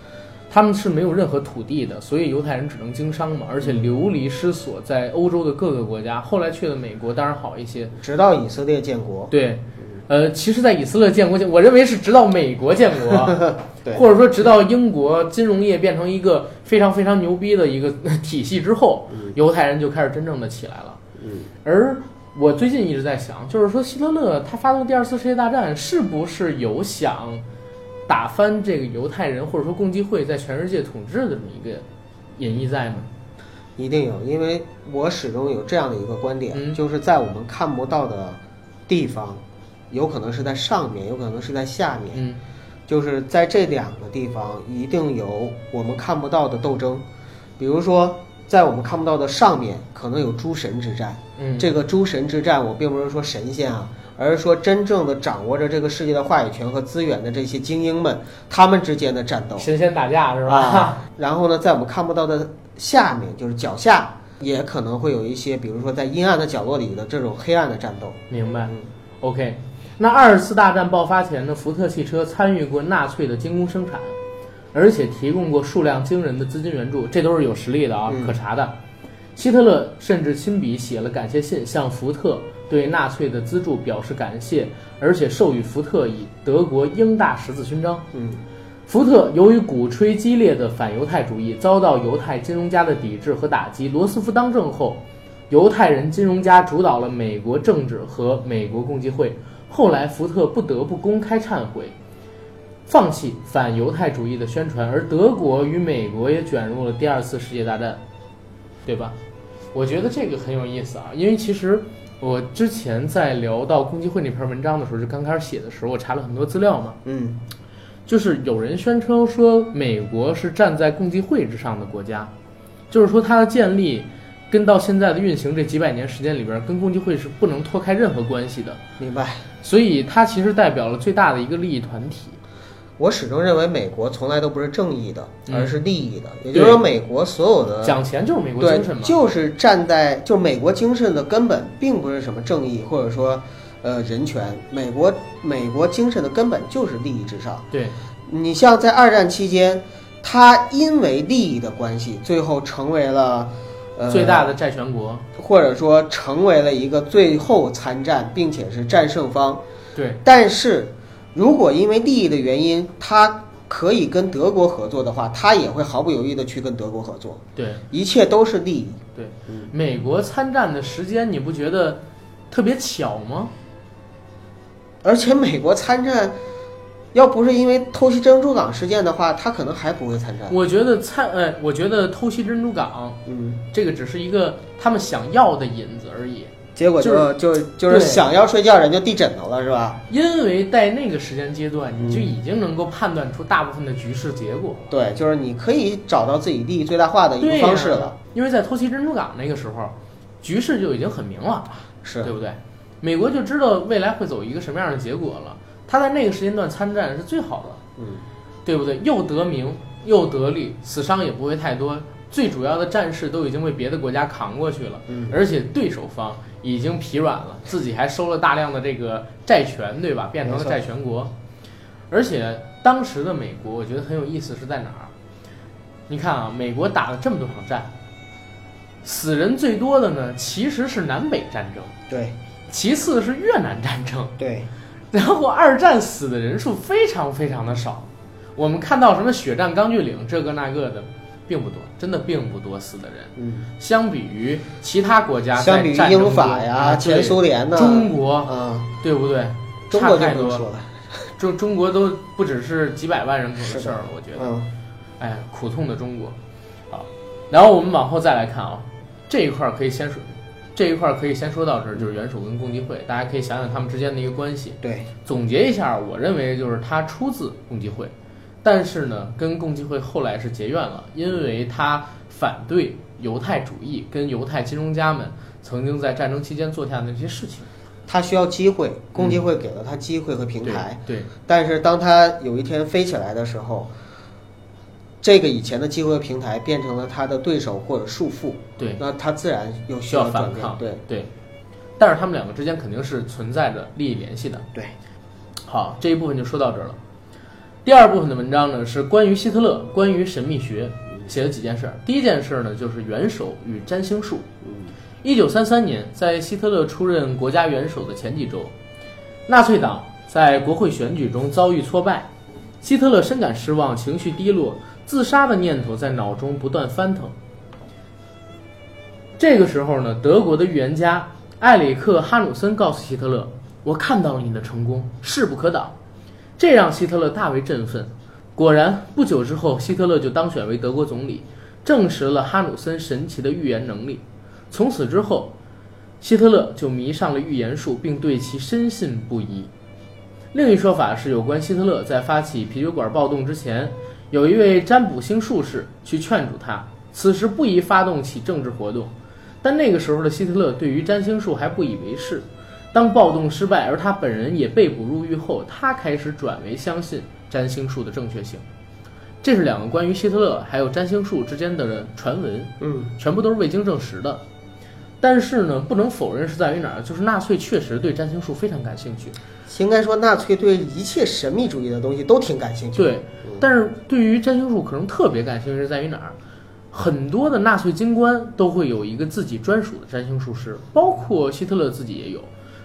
他们是没有任何土地的，所以犹太人只能经商嘛，而且流离失所，在欧洲的各个国家。后来去了美国，当然好一些。直到以色列建国。对，呃，其实，在以色列建国前，我认为是直到美国建国，对或者说直到英国金融业变成一个非常非常牛逼的一个 体系之后，犹太人就开始真正的起来了。嗯，而我最近一直在想，就是说希特勒他发动第二次世界大战，是不是有想打翻这个犹太人或者说共济会在全世界统治的这么一个隐意在吗？一定有，因为我始终有这样的一个观点，嗯就是在我们看不到的地方，有可能是在上面，有可能是在下面，嗯就是在这两个地方一定有我们看不到的斗争。比如说，在我们看不到的上面，可能有诸神之战。嗯，这个诸神之战，我并不是说神仙啊，而是说真正的掌握着这个世界的话语权和资源的这些精英们，他们之间的战斗。神仙打架是吧？啊，然后呢，在我们看不到的下面，就是脚下，也可能会有一些，比如说在阴暗的角落里的这种黑暗的战斗。明白。嗯 OK，那二次大战爆发前呢，福特汽车参与过纳粹的精工生产，而且提供过数量惊人的资金援助，这都是有实力的啊，嗯可查的。希特勒甚至亲笔写了感谢信，向福特对纳粹的资助表示感谢，而且授予福特以德国英大十字勋章。嗯福特由于鼓吹激烈的反犹太主义，遭到犹太金融家的抵制和打击。罗斯福当政后，犹太人金融家主导了美国政治和美国共济会。后来，福特不得不公开忏悔，放弃反犹太主义的宣传，而德国与美国也卷入了第二次世界大战，对吧？我觉得这个很有意思啊，因为其实我之前在聊到共济会那篇文章的时候，就刚开始写的时候，我查了很多资料嘛。嗯就是有人宣称说美国是站在共济会之上的国家，就是说它的建立跟到现在的运行这几百年时间里边，跟共济会是不能脱开任何关系的，明白。所以它其实代表了最大的一个利益团体。我始终认为美国从来都不是正义的，嗯而是利益的。也就是说，美国所有的讲钱就是美国对精神嘛，就是站在就是美国精神的根本，并不是什么正义或者说呃人权。美国美国精神的根本就是利益至上。对，你像在二战期间，他因为利益的关系，最后成为了呃最大的债权国。或者说成为了一个最后参战并且是战胜方。对，但是如果因为利益的原因，他可以跟德国合作的话，他也会毫不犹豫的去跟德国合作，对一切都是利益。对，美国参战的时间你不觉得特别巧吗？而且美国参战，要不是因为偷袭珍珠港事件的话，他可能还不会参战。我觉得参，呃，我觉得偷袭珍珠港嗯，这个只是一个他们想要的引子而已，结果就就就是想要睡觉，人就递枕头了，是吧？因为在那个时间阶段，你就嗯已经能够判断出大部分的局势结果了。对，就是你可以找到自己利益最大化的一个方式了。因为在偷袭珍珠港那个时候，局势就已经很明朗了，是对不对？美国就知道未来会走一个什么样的结果了。他在那个时间段参战是最好的，嗯，对不对？又得名又得利，死伤也不会太多。最主要的战事都已经被别的国家扛过去了，嗯而且对手方已经疲软了，自己还收了大量的这个债权，对吧？变成了债权国。而且当时的美国，我觉得很有意思是在哪儿？你看啊，美国打了这么多场战，死人最多的呢，其实是南北战争，对其次是越南战争，对，然后二战死的人数非常非常的少。我们看到什么血战钢锯岭这个那个的，并不多，真的并不多死的人。嗯，相比于其他国家在相比英法呀、啊前苏联呢，中国，啊，对不对？中国太多。中中国都不只是几百万人口的事儿了，我觉得。嗯，哎，苦痛的中国。好，然后我们往后再来看啊，这一块儿可以先说，这一块儿可以先说到这儿，就是元首跟共济会，大家可以想想他们之间的一个关系。对，总结一下，我认为就是他出自共济会，但是呢，跟共济会后来是结怨了，因为他反对犹太主义，跟犹太金融家们曾经在战争期间做下的那些事情。他需要机会，共济会给了他机会和平台，对，对但是当他有一天飞起来的时候，这个以前的机会和平台变成了他的对手或者束缚，对那他自然又需要。反抗，对对。但是他们两个之间肯定是存在着利益联系的。对，好，这一部分就说到这儿了。第二部分的文章呢是关于希特勒，关于神秘学，写了几件事。第一件事呢就是元首与占星术。一九三三年，在希特勒出任国家元首的前几周，纳粹党在国会选举中遭遇挫败，希特勒深感失望，情绪低落，自杀的念头在脑中不断翻腾。这个时候呢，德国的预言家艾里克·哈努森告诉希特勒：“我看到了你的成功，势不可挡。”这让希特勒大为振奋。果然，不久之后，希特勒就当选为德国总理，证实了哈努森神奇的预言能力。从此之后，希特勒就迷上了预言术，并对其深信不疑。另一说法是有关希特勒在发起啤酒馆暴动之前，有一位占卜星术士去劝阻他，此时不宜发动起政治活动。但那个时候的希特勒对于占星术还不以为是。当暴动失败，而他本人也被捕入狱后，他开始转为相信占星术的正确性。这是两个关于希特勒还有占星术之间的传闻，嗯，全部都是未经证实的。但是呢，不能否认是在于哪儿，就是纳粹确实对占星术非常感兴趣。应该说纳粹对一切神秘主义的东西都挺感兴趣。对，但是对于占星术可能特别感兴趣是在于哪儿？很多的纳粹军官都会有一个自己专属的占星术师，包括希特勒自己也有。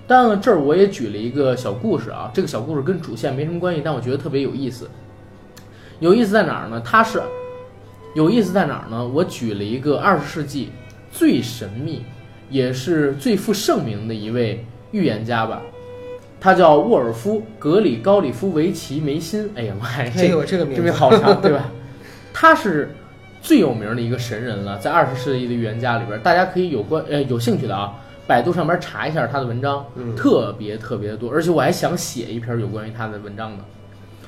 当然，这儿我也举了一个小故事啊，这个小故事跟主线没什么关系，但我觉得特别有意思。有意思在哪儿呢？它是有意思在哪儿呢？我举了一个二十世纪最神秘，也是最负盛名的一位预言家吧，他叫沃尔夫·格里高里夫维奇梅辛。哎呀妈呀，这哎呦，这个名这字好长，对吧？他是最有名的一个神人了，在二十世纪的预言家里边，大家可以有关呃有兴趣的啊，百度上面查一下他的文章，嗯特别特别的多，而且我还想写一篇有关于他的文章呢。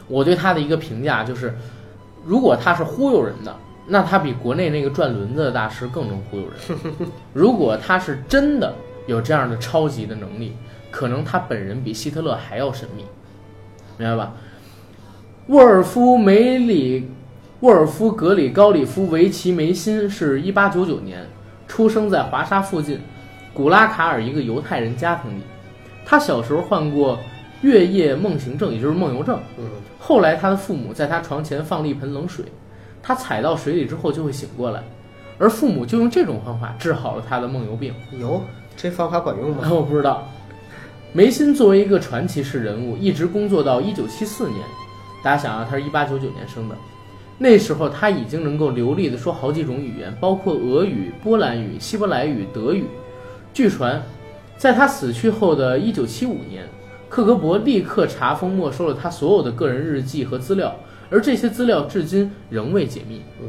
我对他的一个评价就是，如果他是忽悠人的，那他比国内那个转轮子的大师更能忽悠人；如果他是真的有这样的超级的能力，可能他本人比希特勒还要神秘，明白吧？沃尔夫梅里，沃尔夫格里高里夫维奇梅辛是一八九九年出生在华沙附近古拉卡尔一个犹太人家庭里。他小时候患过月夜梦行症，也就是梦游症。嗯，后来他的父母在他床前放了一盆冷水，他踩到水里之后就会醒过来，而父母就用这种方法治好了他的梦游病。有这方法管用吗？我不知道。梅辛作为一个传奇式人物，一直工作到一九七四年。大家想啊，他是一八九九年生的，那时候他已经能够流利的说好几种语言，包括俄语、波兰语、希伯来语、德语。据传，在他死去后的一九七五年，克格勃立刻查封没收了他所有的个人日记和资料，而这些资料至今仍未解密。嗯，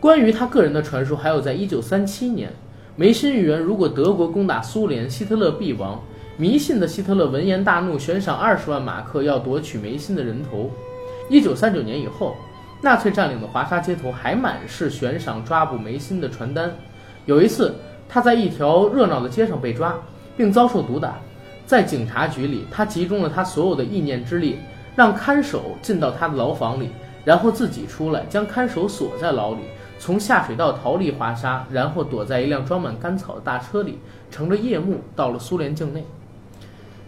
关于他个人的传说，还有在一九三七年，梅辛预言如果德国攻打苏联，希特勒必亡。迷信的希特勒闻言大怒，悬赏二十万马克要夺取梅辛的人头。一九三九年以后，纳粹占领的华沙街头还满是悬赏抓捕梅辛的传单。有一次，他在一条热闹的街上被抓，并遭受毒打。在警察局里，他集中了他所有的意念之力，让看守进到他的牢房里，然后自己出来，将看守锁在牢里，从下水道逃离华沙，然后躲在一辆装满干草的大车里，乘着夜幕到了苏联境内。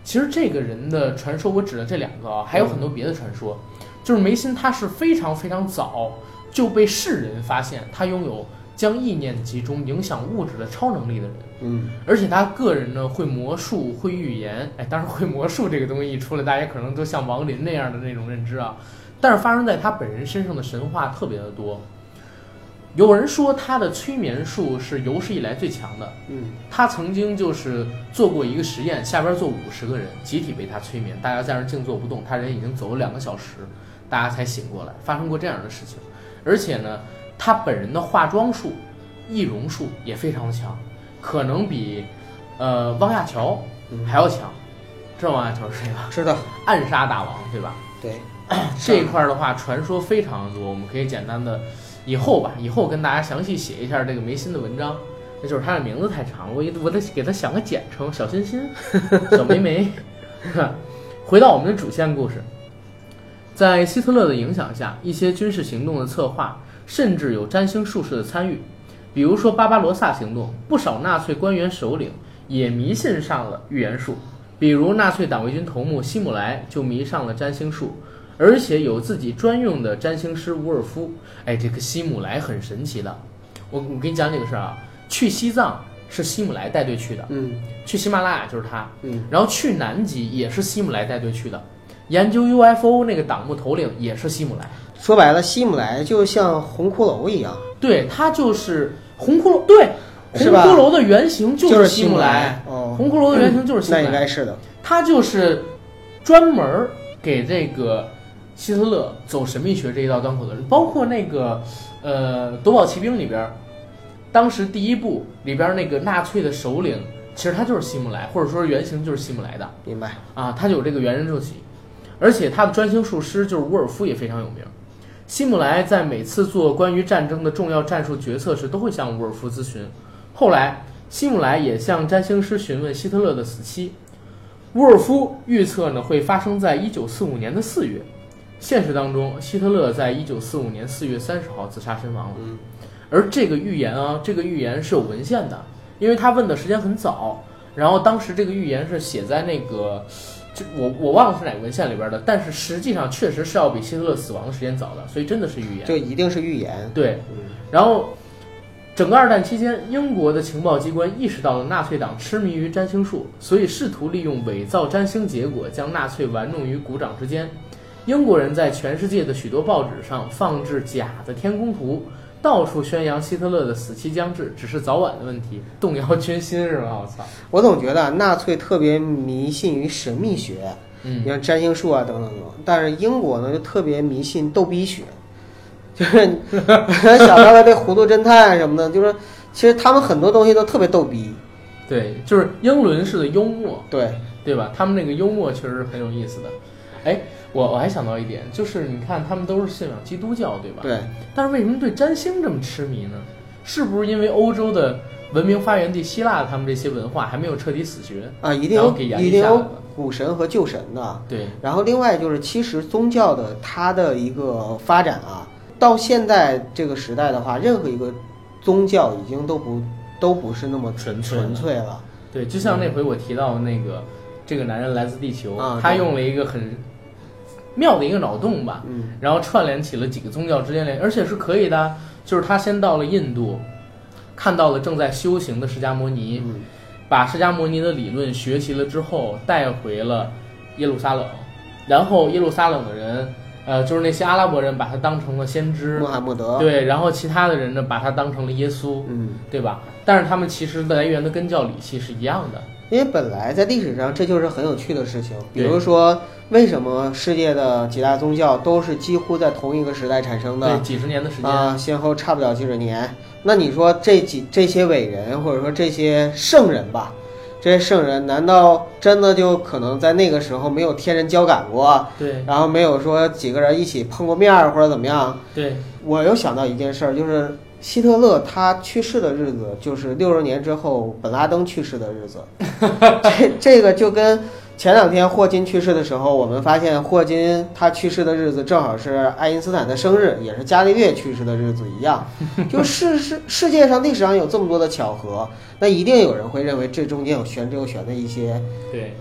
其实这个人的传说，我指的这两个啊，还有很多别的传说。就是梅辛，他是非常非常早就被世人发现，他拥有将意念集中、影响物质的超能力的人。嗯，而且他个人呢，会魔术、会预言。哎，当然会魔术这个东西一出来，大家可能都像王林那样的那种认知啊。但是发生在他本人身上的神话特别的多。有人说他的催眠术是有史以来最强的。嗯，他曾经就是做过一个实验，下边坐五十个人，集体被他催眠，大家在那儿静坐不动，他人已经走了两个小时，大家才醒过来，发生过这样的事情。而且呢，他本人的化妆术、易容术也非常强，可能比呃汪亚乔还要强。知道汪亚乔是谁吧？知道，暗杀大王，对吧？对，这一块儿的话，传说非常多，我们可以简单的以后吧，以后跟大家详细写一下这个梅心的文章。那就是他的名字太长了，我我得给他想个简称，小心心，小梅梅。回到我们的主线故事，在希特勒的影响下，一些军事行动的策划甚至有占星术士的参与，比如说巴巴罗萨行动，不少纳粹官员首领也迷信上了预言术。比如纳粹党卫军头目希姆莱就迷上了占星术，而且有自己专用的占星师伍尔夫。哎，这个希姆莱很神奇的，我我跟你讲这个事儿啊。去西藏是希姆莱带队去的，嗯去喜马拉雅就是他，嗯然后去南极也是希姆莱带队去的，研究 UFO 那个党目头领也是希姆莱。说白了，希姆莱就像红骷髅一样，对他就是红骷髅，对，红骷髅的原型就是希姆莱。哦，红骷髅的原型就是希姆莱那莱。应该是的。他就是专门儿给这个希特勒走神秘学这一道端口的人，包括那个呃《夺宝奇兵》里边儿，当时第一部里边儿那个纳粹的首领，其实他就是希姆莱，或者说原型就是希姆莱的明白。啊，他就有这个元人周期，而且他的专星术师就是沃尔夫也非常有名。希姆莱在每次做关于战争的重要战术决策时，都会向沃尔夫咨询。后来，希姆莱也向占星师询问希特勒的死期。沃尔夫预测呢会发生在一九四五年的四月。现实当中，希特勒在一九四五年四月三十号自杀身亡了。嗯而这个预言啊，这个预言是有文献的，因为他问的时间很早，然后当时这个预言是写在那个，这我我忘了是哪个文献里边的，但是实际上确实是要比希特勒死亡的时间早的，所以真的是预言。这一定是预言。对，嗯然后，整个二战期间，英国的情报机关意识到了纳粹党痴迷于占星术，所以试图利用伪造占星结果将纳粹玩弄于股掌之间。英国人在全世界的许多报纸上放置假的天宫图，到处宣扬希特勒的死期将至，只是早晚的问题，动摇军心是吧？我操！我总觉得纳粹特别迷信于神秘学，嗯你嗯，像占星术啊等等等等。但是英国呢就特别迷信逗逼学，就是想到了这糊涂侦探什么的，就是其实他们很多东西都特别逗逼。对，就是英伦式的幽默，对，对吧？他们那个幽默确实是很有意思的。哎，我我还想到一点，就是你看他们都是信仰基督教，对吧？对，但是为什么对占星这么痴迷呢？是不是因为欧洲的文明发源地希腊，他们这些文化还没有彻底死绝？啊，一定有然后给延一定有续下来古神和旧神的。对，然后另外就是，其实宗教的它的一个发展啊，到现在这个时代的话，任何一个宗教已经都不都不是那么纯纯粹了。对，就像那回我提到那个这个男人来自地球，啊他用了一个很妙的一个脑洞吧，嗯，然后串联起了几个宗教之间联，而且是可以的。就是他先到了印度，看到了正在修行的释迦摩尼，嗯把释迦摩尼的理论学习了之后带回了耶路撒冷，然后耶路撒冷的人，呃，就是那些阿拉伯人把他当成了先知穆，罕默德，对，然后其他的人呢把他当成了耶稣，嗯，对吧？但是他们其实来源的根教理系是一样的，因为本来在历史上这就是很有趣的事情，比如说为什么世界的几大宗教都是几乎在同一个时代产生的对，？几十年的时间，啊，先后差不了几十年。那你说这几这些伟人，或者说这些圣人吧，这些圣人难道真的就可能在那个时候没有天人交感过，对然后没有说几个人一起碰过面儿或者怎么样？对，我又想到一件事儿，就是希特勒他去世的日子，就是六十年之后本拉登去世的日子。这这个就跟前两天霍金去世的时候，我们发现霍金他去世的日子正好是爱因斯坦的生日，也是伽利略去世的日子一样。就世世世界上历史上有这么多的巧合，那一定有人会认为这中间有玄之又玄的一些对。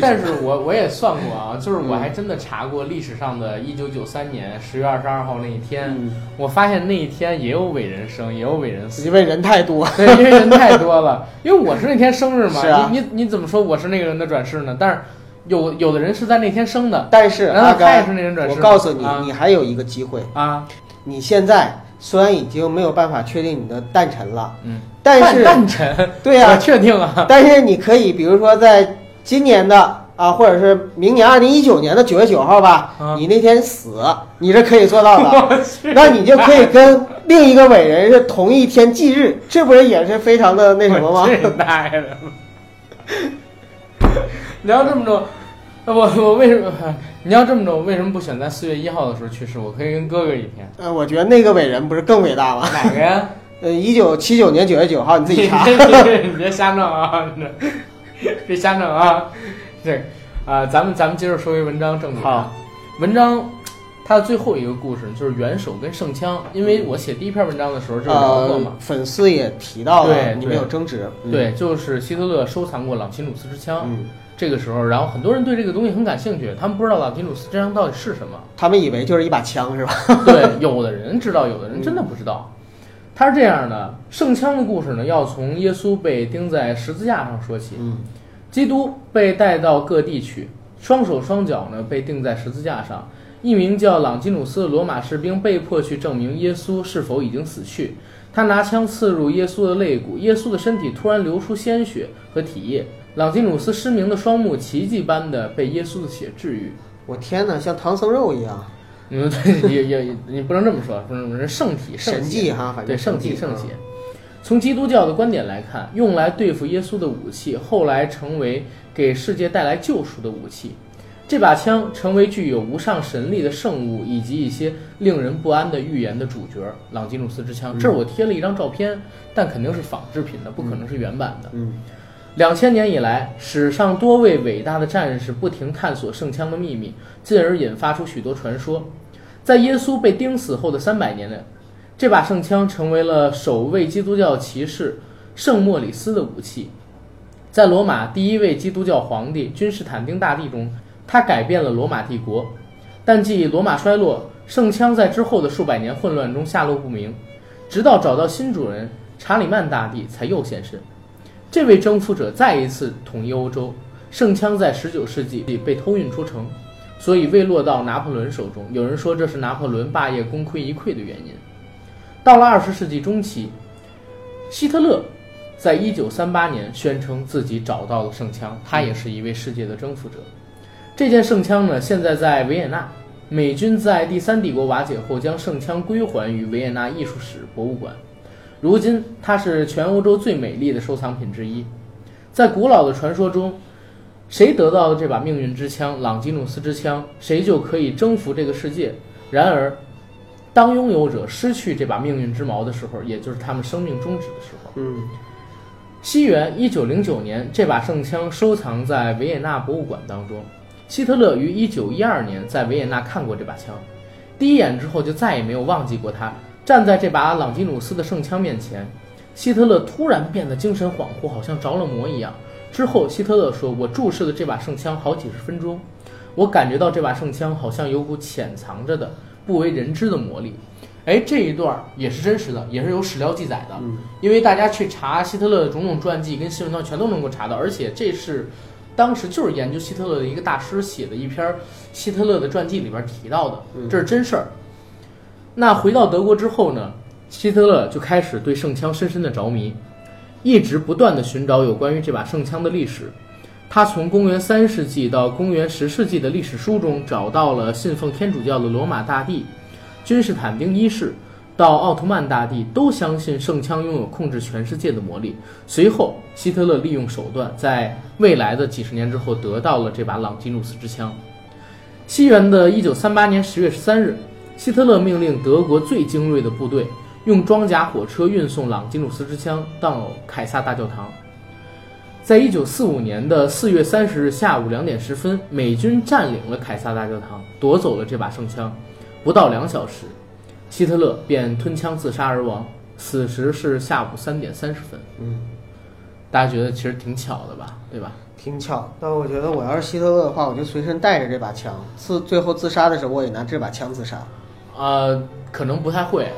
但是我我也算过啊，就是我嗯还真的查过历史上的1993年10月22号那一天，嗯，我发现那一天也有伟人生，也有伟人死。因为人太多。对，因为人太多了。因为我是那天生日嘛，啊你你你怎么说我是那个人的转世呢？但是有有的人是在那天生的，但是他也甘是那人转世。我告诉你，啊你还有一个机会。啊，你现在虽然已经没有办法确定你的诞辰了，嗯，但是诞辰，对呀、我确定啊，但是你可以比如说在今年的啊，或者是明年二零一九年的九月九号吧，啊你那天死，你是可以做到的。那你就可以跟另一个伟人是同一天忌日，这不是也是非常的那什么吗？我这大爷的！你要这么着，我我为什么？你要这么着，我为什么不选在四月一号的时候去世？我可以跟哥哥一天。呃，我觉得那个伟人不是更伟大吗？哪个呀？呃，一九七九年九月九号，你自己查。你别你别瞎弄啊！别瞎整啊！对啊、咱们咱们接着说回文章正题。好，文章它的最后一个故事就是元首跟圣枪，因为我写第一篇文章的时候就聊过呃嘛。，粉丝也提到了，对你们有争执。嗯对，，就是希特勒收藏过朗奇努斯之枪，嗯，这个时候，然后很多人对这个东西很感兴趣，他们不知道朗奇努斯之枪到底是什么。他们以为就是一把枪是吧？对，有的人知道，有的人真的不知道。他是这样的，圣枪的故事呢，要从耶稣被钉在十字架上说起。嗯基督被带到各地去，双手双脚呢被钉在十字架上。一名叫朗基努斯的罗马士兵被迫去证明耶稣是否已经死去。他拿枪刺入耶稣的肋骨，耶稣的身体突然流出鲜血和体液。朗基努斯失明的双目奇迹般的被耶稣的血治愈。我天哪，像唐僧肉一样，嗯，对，也也你不能这么说，不能圣体圣迹哈，反对，圣体圣血。从基督教的观点来看，用来对付耶稣的武器，后来成为给世界带来救赎的武器。这把枪成为具有无上神力的圣物，以及一些令人不安的预言的主角——朗基努斯之枪。嗯这儿我贴了一张照片，但肯定是仿制品的，不可能是原版的。嗯两千年以来，史上多位伟大的战士不停探索圣枪的秘密，进而引发出许多传说。在耶稣被钉死后的三百年内，这把圣枪成为了首位基督教骑士圣莫里斯的武器。在罗马第一位基督教皇帝君士坦丁大帝中，他改变了罗马帝国。但继罗马衰落，圣枪在之后的数百年混乱中下落不明，直到找到新主人查理曼大帝才又现身。这位征服者再一次统一欧洲，圣枪在19世纪被偷运出城，所以未落到拿破仑手中。有人说这是拿破仑霸业功亏一篑的原因。到了20世纪中期，希特勒在1938年宣称自己找到了圣枪，他也是一位世界的征服者。这件圣枪呢，现在在维也纳。美军在第三帝国瓦解后，将圣枪归还于维也纳艺术史博物馆。如今，它是全欧洲最美丽的收藏品之一。在古老的传说中，谁得到了这把命运之枪——朗基努斯之枪，谁就可以征服这个世界。然而，当拥有者失去这把命运之矛的时候，也就是他们生命终止的时候。嗯西元一九零九年，这把圣枪收藏在维也纳博物馆当中。希特勒于一九一二年在维也纳看过这把枪，第一眼之后就再也没有忘记过它。站在这把朗基努斯的圣枪面前，希特勒突然变得精神恍惚，好像着了魔一样。之后，希特勒说：“我注视了这把圣枪好几十分钟，我感觉到这把圣枪好像有股潜藏着的、不为人知的魔力。”哎，这一段也是真实的，也是有史料记载的。嗯因为大家去查希特勒的种种传记跟新闻上全都能够查到，而且这是当时就是研究希特勒的一个大师写的一篇希特勒的传记里边提到的，嗯这是真事儿。那回到德国之后呢，希特勒就开始对圣枪深深的着迷，一直不断的寻找有关于这把圣枪的历史。他从公元三世纪到公元十世纪的历史书中找到了信奉天主教的罗马大帝君士坦丁一世到奥特曼大帝都相信圣枪拥有控制全世界的魔力。随后，希特勒利用手段，在未来的几十年之后得到了这把朗基努斯之枪。西元的一九三八年十月十三日，希特勒命令德国最精锐的部队用装甲火车运送朗基努斯之枪到凯撒大教堂。在一九四五年的四月三十日下午两点十分，美军占领了凯撒大教堂，夺走了这把圣枪。不到两小时，希特勒便吞枪自杀而亡，此时是下午三点三十分。嗯，大家觉得其实挺巧的吧？对吧？挺巧。但我觉得我要是希特勒的话，我就随身带着这把枪，自最后自杀的时候，我也拿这把枪自杀。呃，可能不太会。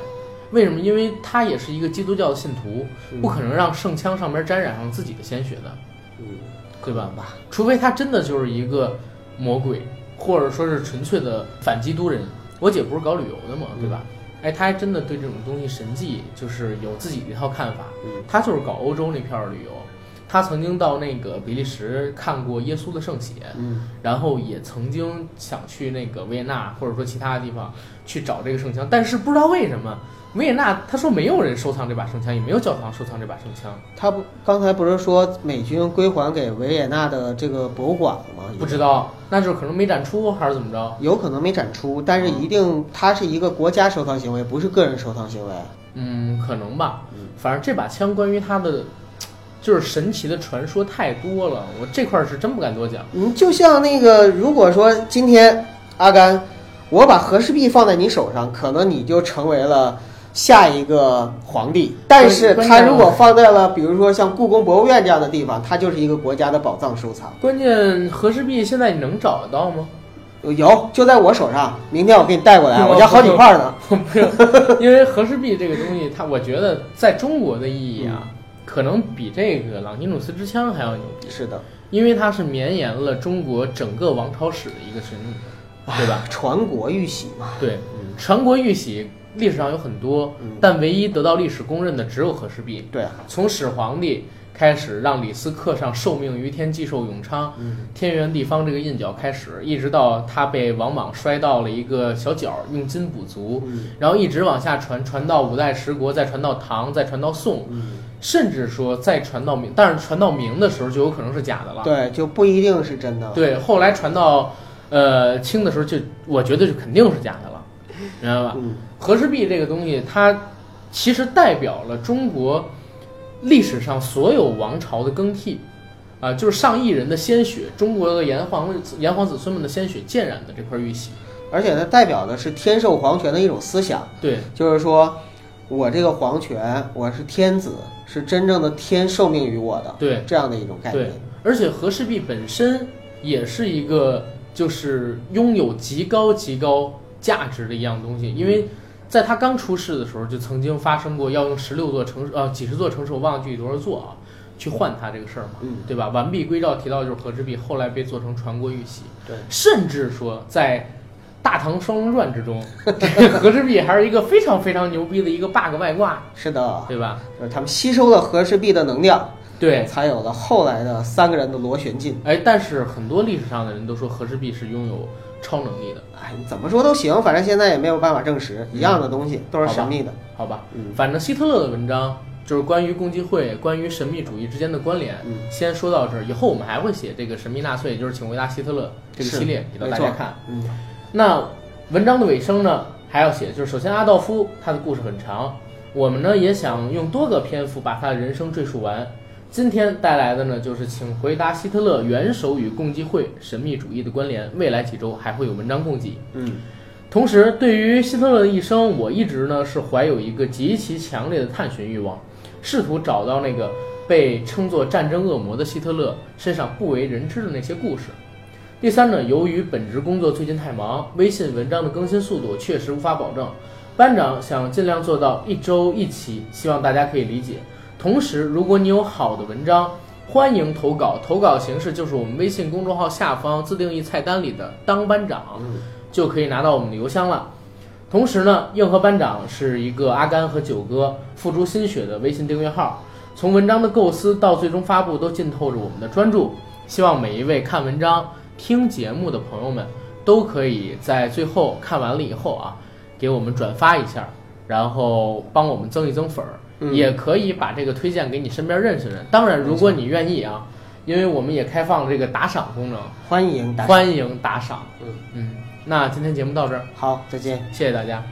为什么？因为他也是一个基督教的信徒，不可能让圣枪上面沾染上自己的鲜血的，嗯，对吧？吧？除非他真的就是一个魔鬼，或者说是纯粹的反基督人。我姐不是搞旅游的嘛，对吧？哎，她还真的对这种东西神迹就是有自己的一套看法。嗯她就是搞欧洲那片儿旅游，她曾经到那个比利时看过耶稣的圣血，嗯然后也曾经想去那个维也纳或者说其他的地方去找这个圣枪，但是不知道为什么维也纳他说没有人收藏这把圣枪，也没有教堂收藏这把圣枪，他不刚才不是说美军归还给维也纳的这个博物馆了吗？不知道，那就是可能没展出还是怎么着？有可能没展出，但是一定它是一个国家收藏行为，不是个人收藏行为。嗯，可能吧嗯。反正这把枪关于它的就是神奇的传说太多了，我这块儿是真不敢多讲。你，就像那个，如果说今天阿甘，我把和氏璧放在你手上，可能你就成为了下一个皇帝。但是关键它如果放在了，比如说像故宫博物院这样的地方，它就是一个国家的宝藏收藏。关键和氏璧现在你能找得到吗？有，就在我手上，明天我给你带过来，哦我家好几块呢。因为和氏璧这个东西，它我觉得在中国的意义啊，可能比这个朗基努斯之枪还要牛逼，是的，因为它是绵延了中国整个王朝史的一个神秘，对吧？传国玉玺嘛。对，传国玉玺历史上有很多，嗯但唯一得到历史公认的只有和氏璧。对啊，从始皇帝开始，让李斯刻上“受命于天，既寿永昌”嗯天圆地方这个印脚开始，一直到他被王莽摔到了一个小角，用金补足，嗯然后一直往下传，传到五代十国，再传到唐，再传到宋，嗯，甚至说再传到明，但是传到明的时候就有可能是假的了。对，就不一定是真的。对，后来传到呃清的时候就，我觉得就肯定是假的了，明白吧？嗯和氏璧这个东西，它其实代表了中国历史上所有王朝的更替，啊、就是上亿人的鲜血，中国的炎黄炎黄子孙们的鲜血浸染的这块玉玺。而且它代表的是天授皇权的一种思想。对就是说我这个皇权，我是天子，是真正的天受命于我的，对这样的一种概念对。，而且和氏璧本身也是一个就是拥有极高极高价值的一样东西，因为。在他刚出世的时候，就曾经发生过要用十六座城市，呃，几十座城市，我忘了具体多少座啊，去换他这个事儿嘛，嗯，对吧？完璧归赵提到就是和氏璧，后来被做成传国玉玺，对，甚至说在《大唐双龙传》之中，这和氏璧还是一个非常非常牛逼的一个 bug 外挂，是的，对吧？就是他们吸收了和氏璧的能量，对，才有了后来的三个人的螺旋镜。哎，但是很多历史上的人都说和氏璧是拥有超能力的，哎，你怎么说都行，反正现在也没有办法证实，一样的东西都是神秘的。好吧？嗯反正希特勒的文章就是关于共济会、关于神秘主义之间的关联，嗯先说到这儿。以后我们还会写这个神秘纳粹，就是请回答希特勒这个系列给到大家看。嗯那文章的尾声呢，还要写，就是首先阿道夫他的故事很长，我们呢也想用多个篇幅把他的人生赘述完。今天带来的呢，就是请回答希特勒元首与共济会神秘主义的关联。未来几周还会有文章供给。嗯同时，对于希特勒的一生，我一直呢是怀有一个极其强烈的探寻欲望，试图找到那个被称作战争恶魔的希特勒身上不为人知的那些故事。第三呢，由于本职工作最近太忙，微信文章的更新速度确实无法保证。班长想尽量做到一周一期，希望大家可以理解。同时，如果你有好的文章，欢迎投稿，投稿形式就是我们微信公众号下方自定义菜单里的“当班长”，就可以拿到我们的邮箱了。同时呢，硬核班长是一个阿甘和九哥付出心血的微信订阅号，从文章的构思到最终发布都浸透着我们的专注。希望每一位看文章、听节目的朋友们都可以在最后看完了以后啊，给我们转发一下，然后帮我们增一增粉儿，嗯也可以把这个推荐给你身边认识的人。当然，如果你愿意啊，因为我们也开放了这个打赏功能，欢迎打赏。欢迎打赏。嗯嗯，那今天节目到这儿，好，再见。谢谢大家。